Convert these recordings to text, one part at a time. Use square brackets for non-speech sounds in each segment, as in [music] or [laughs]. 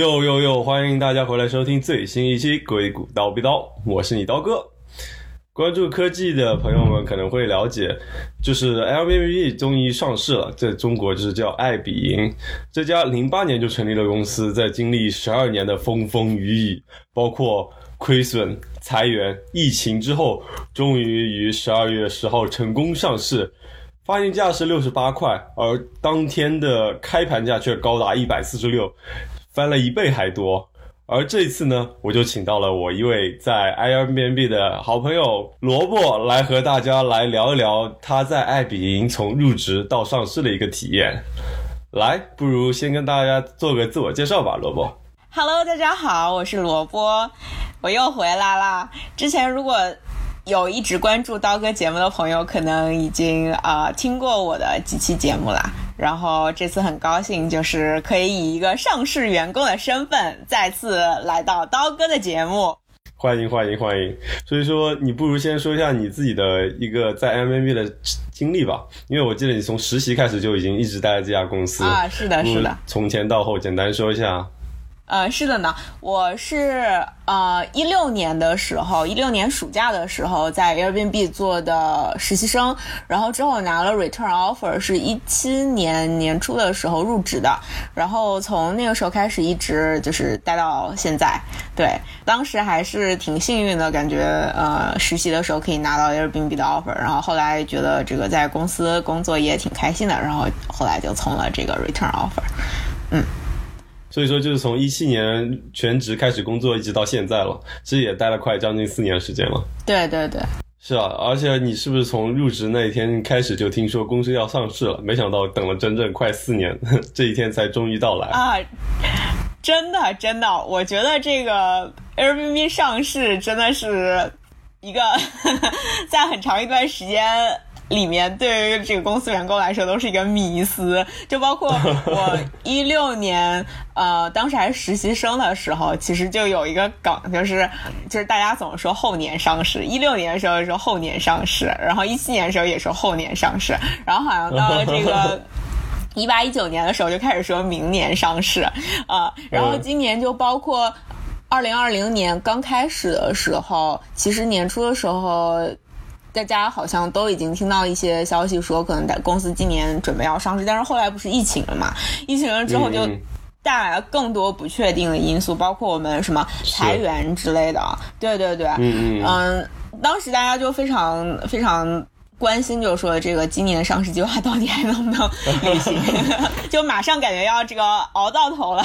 又又又！欢迎大家回来收听最新一期《硅谷刀逼刀》，我是你刀哥。关注科技的朋友们可能会了解，就是 Airbnb 终于上市了，在中国就是叫爱彼迎。这家零八年就成立的公司，在经历十二年的风风雨雨，包括亏损、裁员、疫情之后，终于于十二月十号成功上市。发行价是六十八块，而当天的开盘价却高达一百四十六。翻了一倍还多，而这次呢，我就请到了我一位在 Airbnb 的好朋友萝卜来和大家来聊一聊他在爱彼迎从入职到上市的一个体验。来，不如先跟大家做个自我介绍吧，萝卜。Hello，大家好，我是萝卜，我又回来啦。之前如果有一直关注刀哥节目的朋友，可能已经啊听过我的几期节目啦。然后这次很高兴，就是可以以一个上市员工的身份再次来到刀哥的节目。欢迎欢迎欢迎！所以说，你不如先说一下你自己的一个在 M M B 的经历吧，因为我记得你从实习开始就已经一直待在这家公司啊。是的，是的。从前到后，简单说一下。呃，是的呢，我是呃一六年的时候，一六年暑假的时候在 Airbnb 做的实习生，然后之后拿了 return offer，是一七年年初的时候入职的，然后从那个时候开始一直就是待到现在。对，当时还是挺幸运的，感觉呃实习的时候可以拿到 Airbnb 的 offer，然后后来觉得这个在公司工作也挺开心的，然后后来就从了这个 return offer，嗯。所以说，就是从一七年全职开始工作，一直到现在了，其实也待了快将近四年时间了。对对对，是啊，而且你是不是从入职那一天开始就听说公司要上市了？没想到等了整整快四年，[laughs] 这一天才终于到来啊！真的真的，我觉得这个 Airbnb 上市真的是一个 [laughs] 在很长一段时间。里面对于这个公司员工来说都是一个迷思，就包括 [laughs] 我一六年，呃，当时还是实习生的时候，其实就有一个梗，就是就是大家总说后年上市，一六年的时候说后年上市，然后一七年的时候也说后年上市，然后好像到了这个 [laughs] 一八一九年的时候就开始说明年上市，啊，然后今年就包括二零二零年刚开始的时候，其实年初的时候。大家好像都已经听到一些消息，说可能在公司今年准备要上市，但是后来不是疫情了嘛？疫情了之后就带来了更多不确定的因素，包括我们什么裁员之类的。对对对，嗯嗯，当时大家就非常非常。关心就是说，这个今年的上市计划到底还能不能履行？[laughs] 就马上感觉要这个熬到头了，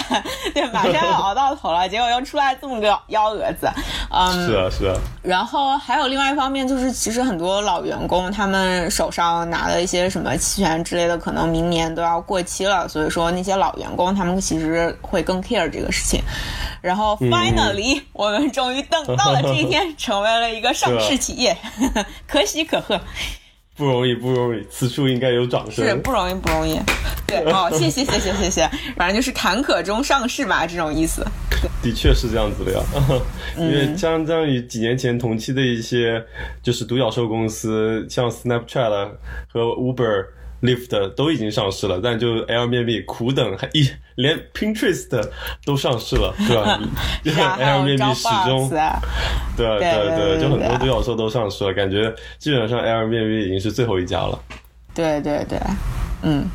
对，马上要熬到头了，结果又出来这么个幺蛾子，嗯，是啊，是啊。然后还有另外一方面，就是其实很多老员工他们手上拿的一些什么期权之类的，可能明年都要过期了，所以说那些老员工他们其实会更 care 这个事情。然后 finally，我们终于等到了这一天，成为了一个上市企业，[laughs] 可喜可贺。不容易，不容易，此处应该有掌声。是不容易，不容易。对，哦，[laughs] 谢谢，谢谢，谢谢。反正就是坎坷中上市吧，这种意思。的确是这样子的呀，[laughs] 因为相当于几年前同期的一些就是独角兽公司，像 Snapchat 和 Uber。Lift 都已经上市了，但就 Airbnb 苦等，还一连 Pinterest 都上市了，对吧？[laughs] Airbnb 始终，对对对，就很多独角兽都上市了，感觉基本上 Airbnb 已经是最后一家了。对对对，嗯，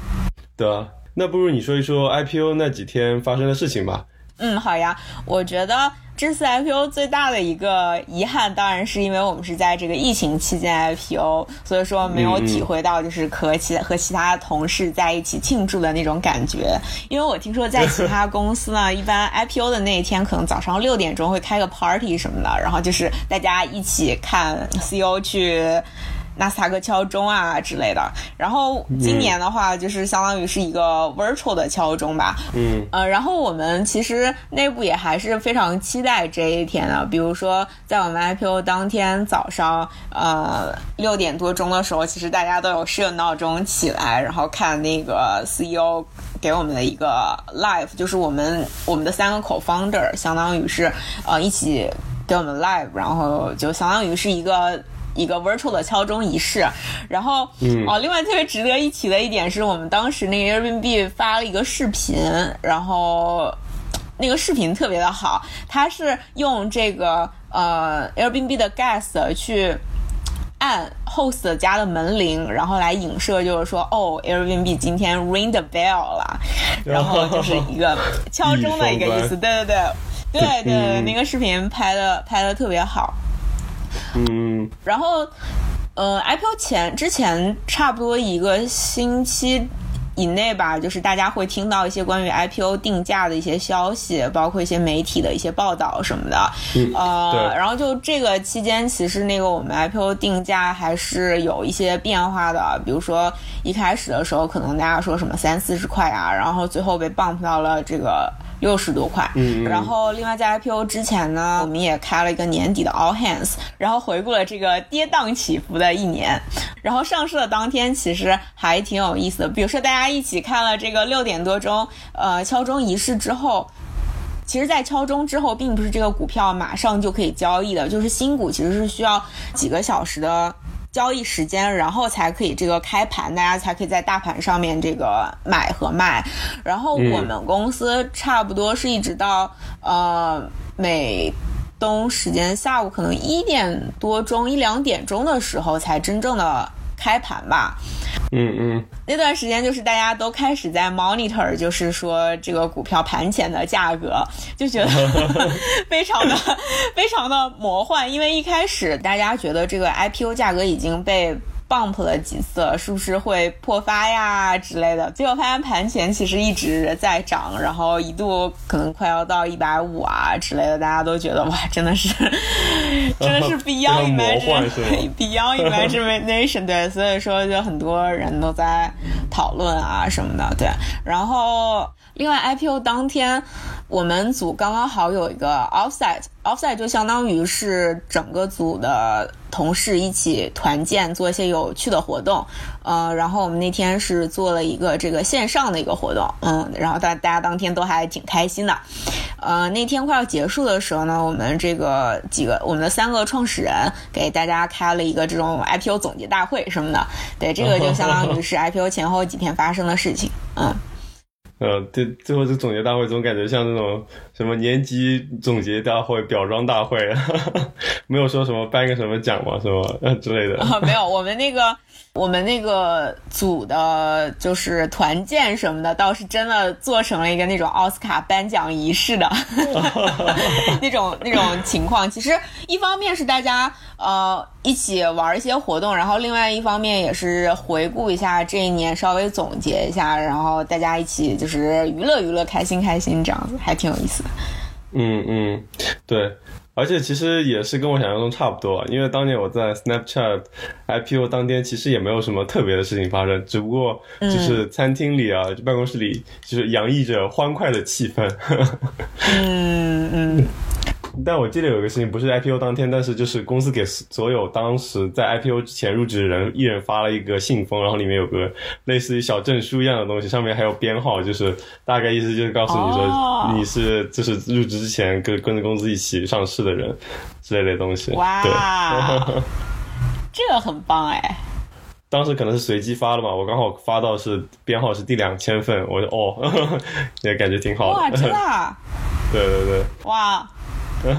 对啊，那不如你说一说 IPO 那几天发生的事情吧。嗯，好呀，我觉得。这次 IPO 最大的一个遗憾，当然是因为我们是在这个疫情期间 IPO，所以说没有体会到就是和其和其他同事在一起庆祝的那种感觉。因为我听说在其他公司呢，[laughs] 一般 IPO 的那一天可能早上六点钟会开个 party 什么的，然后就是大家一起看 CEO 去。纳斯达克敲钟啊之类的，然后今年的话就是相当于是一个 virtual 的敲钟吧。嗯，呃，然后我们其实内部也还是非常期待这一天的。比如说在我们 IPO 当天早上，呃，六点多钟的时候，其实大家都有设闹钟起来，然后看那个 CEO 给我们的一个 live，就是我们我们的三个 co-founder 相当于是呃一起给我们 live，然后就相当于是一个。一个 virtual 的敲钟仪式，然后哦，另外特别值得一提的一点是我们当时那个 Airbnb 发了一个视频，然后那个视频特别的好，它是用这个呃 Airbnb 的 guest 去。按 host 家的门铃，然后来影射，就是说，哦，Airbnb 今天 ring the bell 了，然后就是一个 [laughs] 敲钟的一个意思。对对对，对对对，那个视频拍的拍的特别好。嗯。然后，呃，IPO 前之前差不多一个星期。以内吧，就是大家会听到一些关于 IPO 定价的一些消息，包括一些媒体的一些报道什么的。呃，然后就这个期间，其实那个我们 IPO 定价还是有一些变化的。比如说一开始的时候，可能大家说什么三四十块啊，然后最后被 bump 到了这个。六十多块，嗯，然后另外在 IPO 之前呢，我们也开了一个年底的 All Hands，然后回顾了这个跌宕起伏的一年，然后上市的当天其实还挺有意思的，比如说大家一起看了这个六点多钟，呃，敲钟仪式之后，其实，在敲钟之后，并不是这个股票马上就可以交易的，就是新股其实是需要几个小时的。交易时间，然后才可以这个开盘，大家才可以在大盘上面这个买和卖。然后我们公司差不多是一直到呃美东时间下午可能一点多钟一两点钟的时候才真正的。开盘吧，嗯嗯，那段时间就是大家都开始在 monitor，就是说这个股票盘前的价格，就觉得 [laughs] 非常的 [laughs] 非常的魔幻，因为一开始大家觉得这个 IPO 价格已经被。Bump 了几次，是不是会破发呀之类的？结果发现盘前其实一直在涨，然后一度可能快要到一百五啊之类的，大家都觉得哇，真的是 [laughs] 真的是 beyond imagination，beyond imagination，对，所以说就很多人都在讨论啊什么的，对，然后。另外，IPO 当天，我们组刚刚好有一个 offsite，offsite 就相当于是整个组的同事一起团建，做一些有趣的活动。呃，然后我们那天是做了一个这个线上的一个活动，嗯，然后大大家当天都还挺开心的。呃，那天快要结束的时候呢，我们这个几个我们的三个创始人给大家开了一个这种 IPO 总结大会什么的。对，这个就相当于是 IPO 前后几天发生的事情，嗯。呃，对，最后这总结大会总感觉像那种什么年级总结大会、表彰大会，[laughs] 没有说什么颁个什么奖嘛，什么之类的。啊，没有，我们那个。[laughs] 我们那个组的，就是团建什么的，倒是真的做成了一个那种奥斯卡颁奖仪式的 [laughs] 那种那种情况。其实一方面是大家呃一起玩一些活动，然后另外一方面也是回顾一下这一年，稍微总结一下，然后大家一起就是娱乐娱乐，开心开心，这样子还挺有意思。[laughs] 嗯嗯，对。而且其实也是跟我想象中差不多，因为当年我在 Snapchat IPO 当天，其实也没有什么特别的事情发生，只不过就是餐厅里啊，办公室里就是洋溢着欢快的气氛。嗯 [laughs] 嗯。但我记得有一个事情，不是 IPO 当天，但是就是公司给所有当时在 IPO 之前入职的人，一人发了一个信封，然后里面有个类似于小证书一样的东西，上面还有编号，就是大概意思就是告诉你说你是就是入职之前跟跟着公司一起上市的人之类的东西。哇，[laughs] 这个很棒哎！当时可能是随机发的嘛，我刚好发到是编号是第两千份，我就哦，[laughs] 也感觉挺好的。哇，真的？[laughs] 对对对。哇。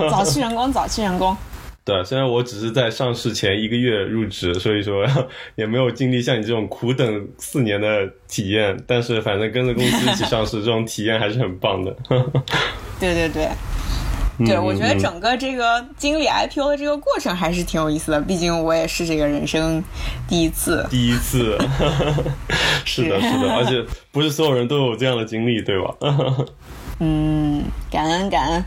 早期员工，早期员工。[laughs] 对，虽然我只是在上市前一个月入职，所以说 [laughs] 也没有经历像你这种苦等四年的体验，但是反正跟着公司一起上市，[laughs] 这种体验还是很棒的。对对对，对，我觉得整个这个经历 IPO 的这个过程还是挺有意思的，毕竟我也是这个人生第一次。第一次，是的，是的，而且不是所有人都有这样的经历，对吧？嗯，感恩感恩。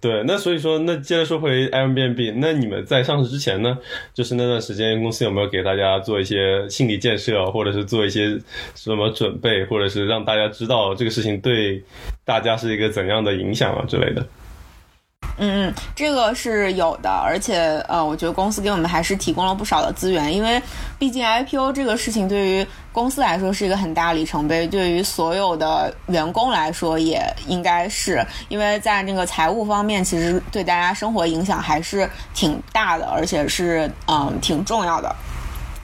对，那所以说，那接着说回 Airbnb，那你们在上市之前呢，就是那段时间公司有没有给大家做一些心理建设，或者是做一些什么准备，或者是让大家知道这个事情对大家是一个怎样的影响啊之类的？嗯嗯，这个是有的，而且呃，我觉得公司给我们还是提供了不少的资源，因为毕竟 IPO 这个事情对于公司来说是一个很大里程碑，对于所有的员工来说也应该是，因为在那个财务方面，其实对大家生活影响还是挺大的，而且是嗯挺重要的。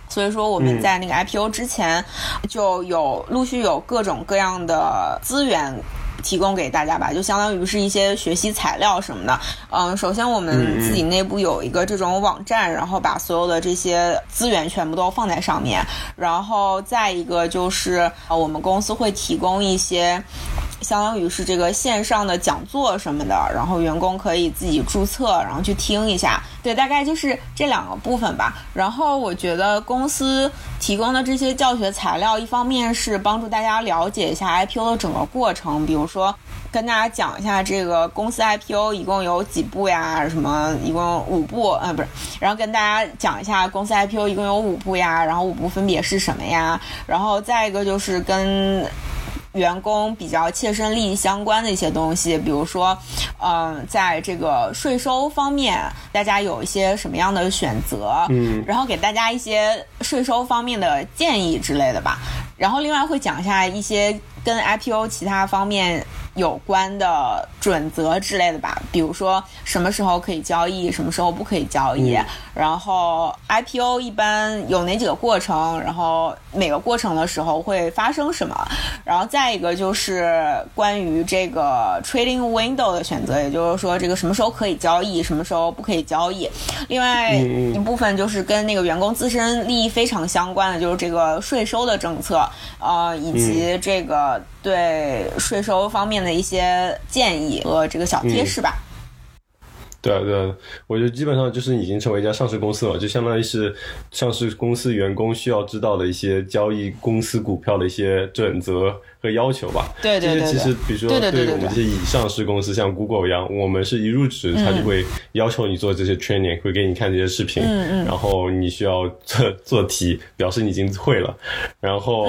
所以说我们在那个 IPO 之前就有陆续有各种各样的资源。提供给大家吧，就相当于是一些学习材料什么的。嗯，首先我们自己内部有一个这种网站，然后把所有的这些资源全部都放在上面。然后再一个就是呃，我们公司会提供一些。相当于是这个线上的讲座什么的，然后员工可以自己注册，然后去听一下。对，大概就是这两个部分吧。然后我觉得公司提供的这些教学材料，一方面是帮助大家了解一下 IPO 的整个过程，比如说跟大家讲一下这个公司 IPO 一共有几步呀，什么一共五步，呃，不是，然后跟大家讲一下公司 IPO 一共有五步呀，然后五步分别是什么呀，然后再一个就是跟。员工比较切身利益相关的一些东西，比如说，嗯，在这个税收方面，大家有一些什么样的选择？嗯，然后给大家一些税收方面的建议之类的吧。然后另外会讲一下一些跟 IPO 其他方面。有关的准则之类的吧，比如说什么时候可以交易，什么时候不可以交易，然后 IPO 一般有哪几个过程，然后每个过程的时候会发生什么，然后再一个就是关于这个 trading window 的选择，也就是说这个什么时候可以交易，什么时候不可以交易。另外一部分就是跟那个员工自身利益非常相关的，就是这个税收的政策，呃，以及这个对税收方面。的一些建议和这个小贴士吧。对，对，我觉得基本上就是已经成为一家上市公司了，就相当于是上市公司员工需要知道的一些交易公司股票的一些准则。和要求吧，对对对，这些其实比如说对我们这些以上市公司，像 Google 一样，我们是一入职他就会要求你做这些 training，会给你看这些视频，嗯嗯，然后你需要做 [laughs] 做题，表示你已经会了，然后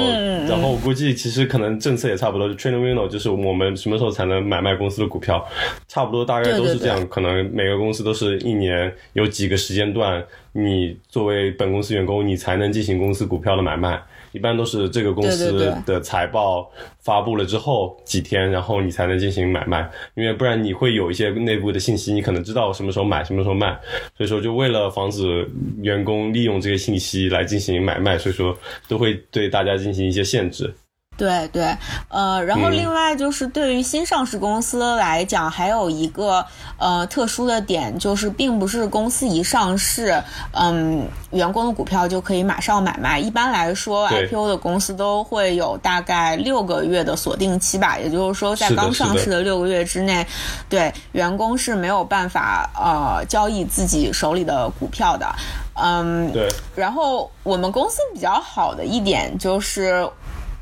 然后我估计其实可能政策也差不多就，training window 就是我们什么时候才能买卖公司的股票，差不多大概都是这样，可能每个公司都是一年有几个时间段，你作为本公司员工，你才能进行公司股票的买卖。一般都是这个公司的财报发布了之后几天，然后你才能进行买卖，因为不然你会有一些内部的信息，你可能知道什么时候买，什么时候卖，所以说就为了防止员工利用这个信息来进行买卖，所以说都会对大家进行一些限制。对对，呃，然后另外就是对于新上市公司来讲，还有一个呃特殊的点，就是并不是公司一上市，嗯，员工的股票就可以马上买卖。一般来说，IPO 的公司都会有大概六个月的锁定期吧，也就是说，在刚上市的六个月之内，对员工是没有办法呃交易自己手里的股票的。嗯，对。然后我们公司比较好的一点就是。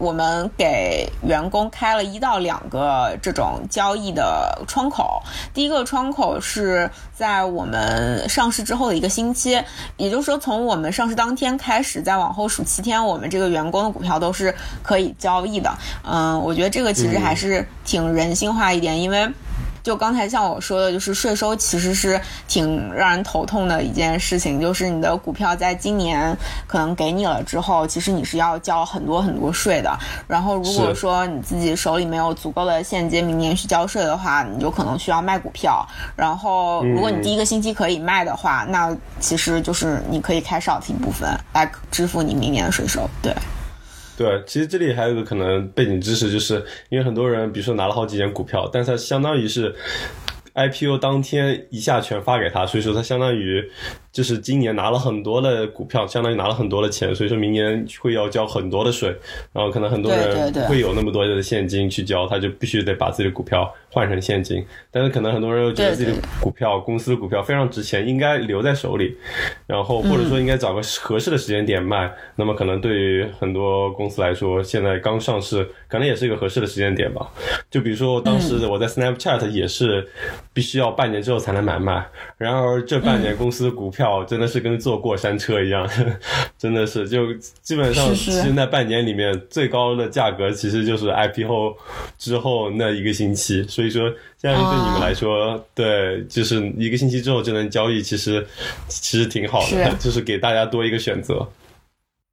我们给员工开了一到两个这种交易的窗口，第一个窗口是在我们上市之后的一个星期，也就是说从我们上市当天开始，再往后数七天，我们这个员工的股票都是可以交易的。嗯，我觉得这个其实还是挺人性化一点，因为。就刚才像我说的，就是税收其实是挺让人头痛的一件事情。就是你的股票在今年可能给你了之后，其实你是要交很多很多税的。然后如果说你自己手里没有足够的现金，明年去交税的话，你就可能需要卖股票。然后如果你第一个星期可以卖的话，那其实就是你可以开少一部分来支付你明年的税收。对。对，其实这里还有个可能背景知识，就是因为很多人，比如说拿了好几件股票，但是它相当于是 IPO 当天一下全发给他，所以说他相当于。就是今年拿了很多的股票，相当于拿了很多的钱，所以说明年会要交很多的税，然后可能很多人会有那么多的现金去交，他就必须得把自己的股票换成现金。但是可能很多人又觉得自己的股票、公司的股票非常值钱，应该留在手里，然后或者说应该找个合适的时间点卖。那么可能对于很多公司来说，现在刚上市，可能也是一个合适的时间点吧。就比如说当时我在 Snapchat 也是必须要半年之后才能买卖，然而这半年公司的股票。票真的是跟坐过山车一样，[laughs] 真的是就基本上，其实那半年里面最高的价格其实就是 IPO 之后那一个星期，所以说现在对你们来说，对，就是一个星期之后就能交易，其实其实挺好的，[laughs] 就是给大家多一个选择。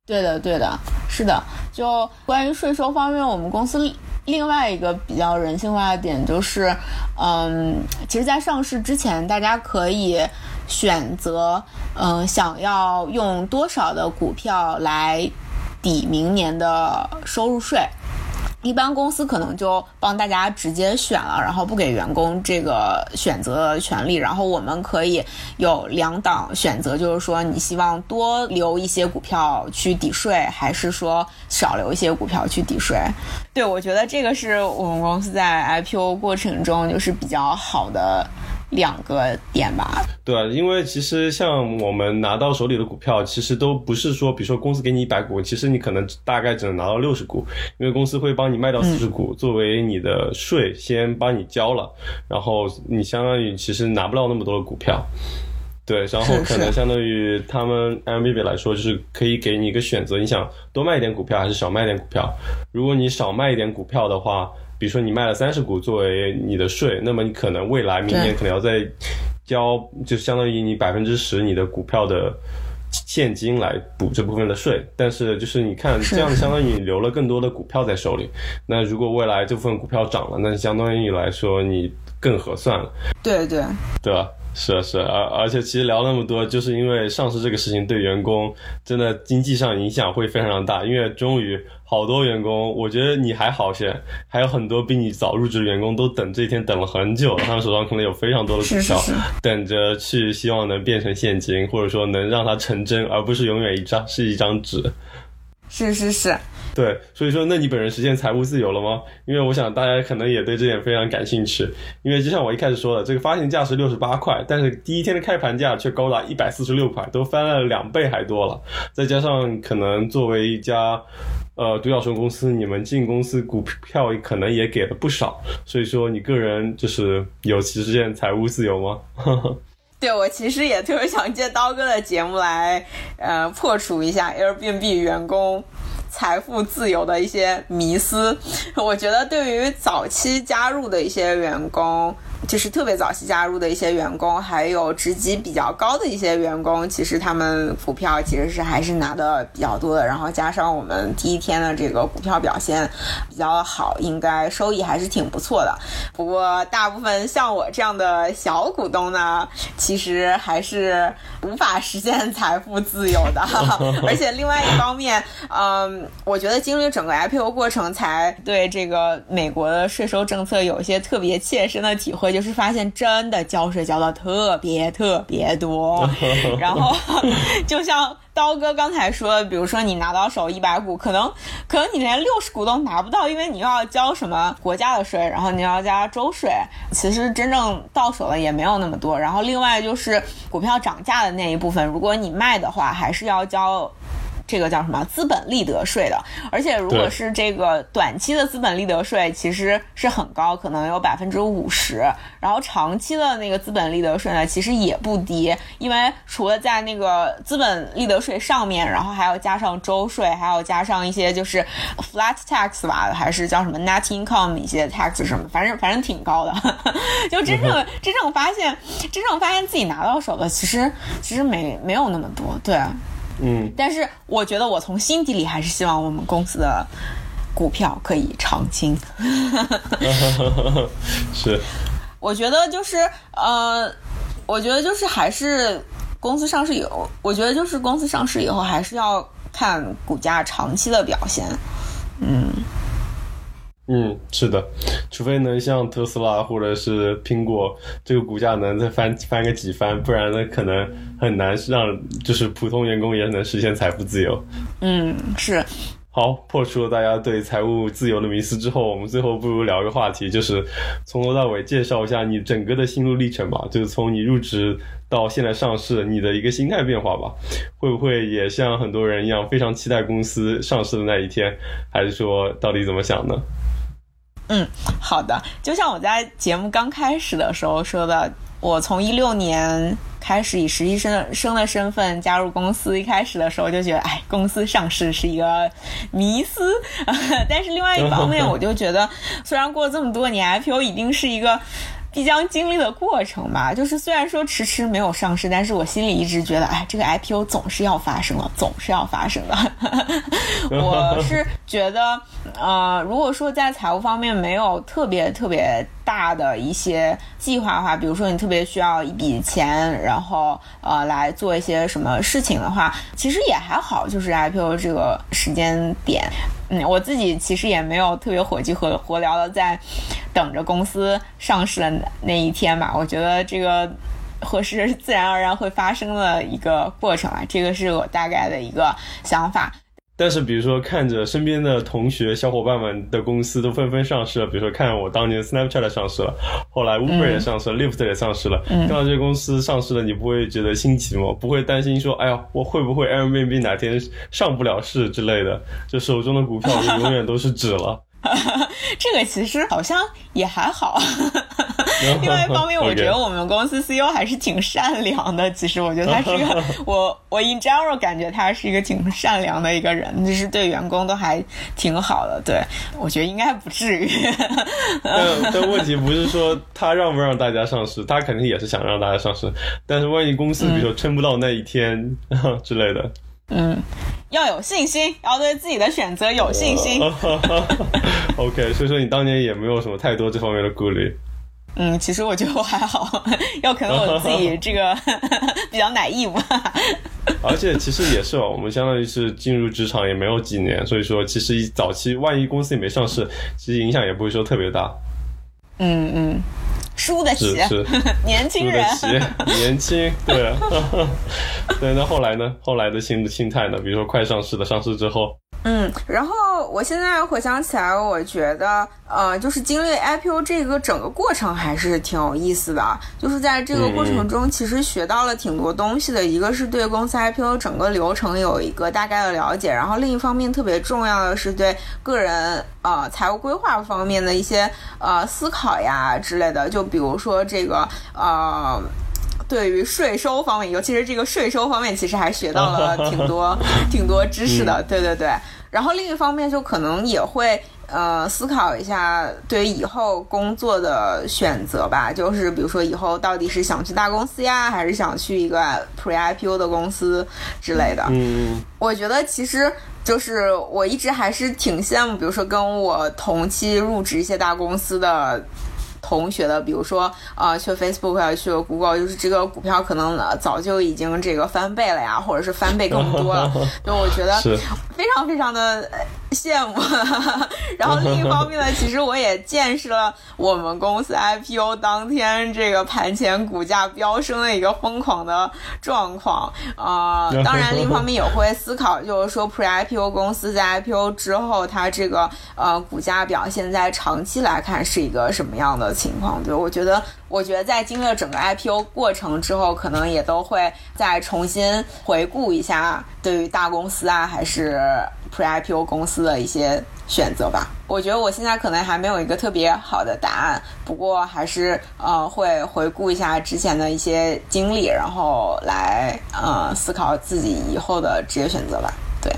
对的，对的，是的。就关于税收方面，我们公司。另外一个比较人性化的点就是，嗯，其实，在上市之前，大家可以选择，嗯，想要用多少的股票来抵明年的收入税。一般公司可能就帮大家直接选了，然后不给员工这个选择的权利。然后我们可以有两档选择，就是说你希望多留一些股票去抵税，还是说少留一些股票去抵税？对我觉得这个是我们公司在 IPO 过程中就是比较好的。两个点吧，对啊，因为其实像我们拿到手里的股票，其实都不是说，比如说公司给你一百股，其实你可能大概只能拿到六十股，因为公司会帮你卖掉四十股作为你的税，先帮你交了，然后你相当于其实拿不到那么多的股票，对，然后可能相当于他们 M B B 来说，就是可以给你一个选择，你想多卖一点股票还是少卖点股票？如果你少卖一点股票的话。比如说你卖了三十股作为你的税，那么你可能未来明年可能要再交，就相当于你百分之十你的股票的现金来补这部分的税。但是就是你看这样相当于你留了更多的股票在手里。那如果未来这部分股票涨了，那相当于来说你更合算了。对对，对吧？是啊是啊，而而且其实聊那么多，就是因为上市这个事情对员工真的经济上影响会非常大，因为终于好多员工，我觉得你还好些，还有很多比你早入职的员工都等这一天等了很久，他们手上可能有非常多的股票，等着去希望能变成现金，或者说能让它成真，而不是永远一张是一张纸。是是是。对，所以说，那你本人实现财务自由了吗？因为我想大家可能也对这点非常感兴趣。因为就像我一开始说的，这个发行价是六十八块，但是第一天的开盘价却高达一百四十六块，都翻了两倍还多了。再加上可能作为一家呃独角兽公司，你们进公司股票可能也给了不少，所以说你个人就是有实现财务自由吗？[laughs] 对我其实也特别想借刀哥的节目来呃破除一下 Airbnb 员工。财富自由的一些迷思，我觉得对于早期加入的一些员工。就是特别早期加入的一些员工，还有职级比较高的一些员工，其实他们股票其实是还是拿的比较多的。然后加上我们第一天的这个股票表现比较好，应该收益还是挺不错的。不过大部分像我这样的小股东呢，[laughs] 其实还是无法实现财富自由的。而且另外一方面，[laughs] 嗯，我觉得经历整个 IPO 过程，才对这个美国的税收政策有一些特别切身的体会。就是发现真的交税交的特别特别多，[laughs] 然后就像刀哥刚才说，比如说你拿到手一百股，可能可能你连六十股都拿不到，因为你又要交什么国家的税，然后你要加州税，其实真正到手的也没有那么多。然后另外就是股票涨价的那一部分，如果你卖的话，还是要交。这个叫什么资本利得税的？而且如果是这个短期的资本利得税，其实是很高，可能有百分之五十。然后长期的那个资本利得税呢，其实也不低，因为除了在那个资本利得税上面，然后还要加上州税，还要加上一些就是 flat tax 吧，还是叫什么 net income 一些 tax 什么，反正反正挺高的。[laughs] 就真正真正发现，真正发现自己拿到手的，其实其实没没有那么多，对。嗯，但是我觉得我从心底里还是希望我们公司的股票可以长青。[laughs] 是，我觉得就是呃，我觉得就是还是公司上市以后，我觉得就是公司上市以后还是要看股价长期的表现。嗯。嗯，是的，除非能像特斯拉或者是苹果，这个股价能再翻翻个几番，不然呢，可能很难让就是普通员工也能实现财富自由。嗯，是。好，破除了大家对财务自由的迷思之后，我们最后不如聊个话题，就是从头到尾介绍一下你整个的心路历程吧，就是从你入职到现在上市，你的一个心态变化吧，会不会也像很多人一样非常期待公司上市的那一天，还是说到底怎么想呢？嗯，好的。就像我在节目刚开始的时候说的，我从一六年开始以实习生生的身份加入公司，一开始的时候就觉得，哎，公司上市是一个迷思。[laughs] 但是另外一方面，我就觉得，虽然过了这么多年，IPO 一定是一个。必将经历的过程吧，就是虽然说迟迟没有上市，但是我心里一直觉得，哎，这个 IPO 总是要发生了，总是要发生的。[laughs] 我是觉得，呃，如果说在财务方面没有特别特别。大的一些计划的话，比如说你特别需要一笔钱，然后呃来做一些什么事情的话，其实也还好，就是 IPO 这个时间点。嗯，我自己其实也没有特别火急火火燎的在等着公司上市的那一天吧。我觉得这个合适自然而然会发生的一个过程啊，这个是我大概的一个想法。但是，比如说看着身边的同学、小伙伴们的公司都纷纷上市了，比如说看我当年 Snapchat 上市了，后来 Uber 也上市了，Lyft 也上市了，看到这些公司上市了，你不会觉得新奇吗？不会担心说，哎呀，我会不会 Airbnb 哪天上不了市之类的？就手中的股票就永远都是纸了。[laughs] 这个其实好像也还好。[laughs] 另外一方面，我觉得 [laughs] 我们公司 CEO 还是挺善良的。其实我觉得他是一个，我我 in general 感觉他是一个挺善良的一个人，就是对员工都还挺好的。对我觉得应该不至于。但但问题不是说他让不让大家上市，他肯定也是想让大家上市。但是万一公司比如说撑不到那一天之类的。嗯，要有信心，要对自己的选择有信心。[laughs] OK，所以说你当年也没有什么太多这方面的顾虑。嗯，其实我觉得我还好，要可能我自己这个 [laughs] 比较奶吧。而且其实也是哦，我们相当于是进入职场也没有几年，所以说其实早期万一公司也没上市，其实影响也不会说特别大。嗯嗯。[laughs] 输得起，年轻人，年轻，对，[laughs] 对。那后来呢？后来的心心态呢？比如说快上市的，上市之后。嗯，然后我现在回想起来，我觉得，呃，就是经历 IPO 这个整个过程还是挺有意思的。就是在这个过程中，其实学到了挺多东西的。一个是对公司 IPO 整个流程有一个大概的了解，然后另一方面特别重要的是对个人呃财务规划方面的一些呃思考呀之类的。就比如说这个呃。对于税收方面，尤其是这个税收方面，其实还学到了挺多 [laughs] 挺多知识的。对对对，然后另一方面就可能也会呃思考一下对于以后工作的选择吧，就是比如说以后到底是想去大公司呀，还是想去一个 pre IPO 的公司之类的。嗯，我觉得其实就是我一直还是挺羡慕，比如说跟我同期入职一些大公司的。同学的，比如说，呃，去 Facebook 啊，去 Google，就是这个股票可能早就已经这个翻倍了呀，或者是翻倍更多了，[laughs] 就我觉得非常非常的。羡慕，[laughs] 然后另一方面呢，其实我也见识了我们公司 IPO 当天这个盘前股价飙升的一个疯狂的状况啊。当然，另一方面也会思考，就是说 Pre IPO 公司在 IPO 之后，它这个呃股价表现在长期来看是一个什么样的情况？对，我觉得。我觉得在经历了整个 IPO 过程之后，可能也都会再重新回顾一下对于大公司啊，还是 Pre IPO 公司的一些选择吧。我觉得我现在可能还没有一个特别好的答案，不过还是呃会回顾一下之前的一些经历，然后来呃思考自己以后的职业选择吧。对，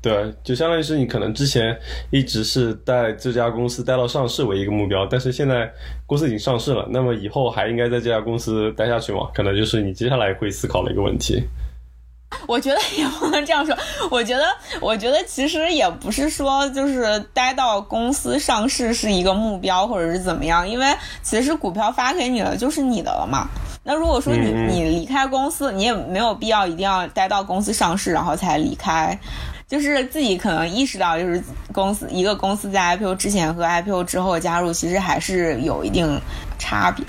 对就相当于是你可能之前一直是带这家公司待到上市为一个目标，但是现在公司已经上市了，那么以后还应该在这家公司待下去吗？可能就是你接下来会思考的一个问题。[laughs] 我觉得也不能这样说，我觉得，我觉得其实也不是说就是待到公司上市是一个目标或者是怎么样，因为其实股票发给你了就是你的了嘛。那如果说你你离开公司，你也没有必要一定要待到公司上市然后才离开。就是自己可能意识到，就是公司一个公司在 IPO 之前和 IPO 之后加入，其实还是有一定差别。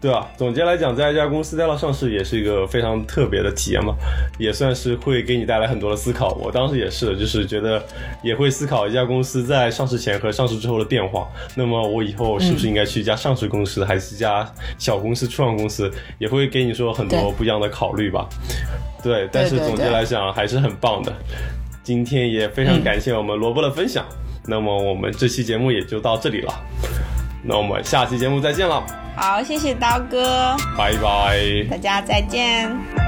对啊，总结来讲，在一家公司待到上市也是一个非常特别的体验嘛，也算是会给你带来很多的思考。我当时也是，就是觉得也会思考一家公司在上市前和上市之后的变化。那么我以后是不是应该去一家上市公司，还是一家小公司、初创公司，也会给你说很多不一样的考虑吧。对，但是总结来讲还是很棒的。今天也非常感谢我们萝卜的分享，那么我们这期节目也就到这里了，那我们下期节目再见了。好，谢谢刀哥，拜拜，大家再见。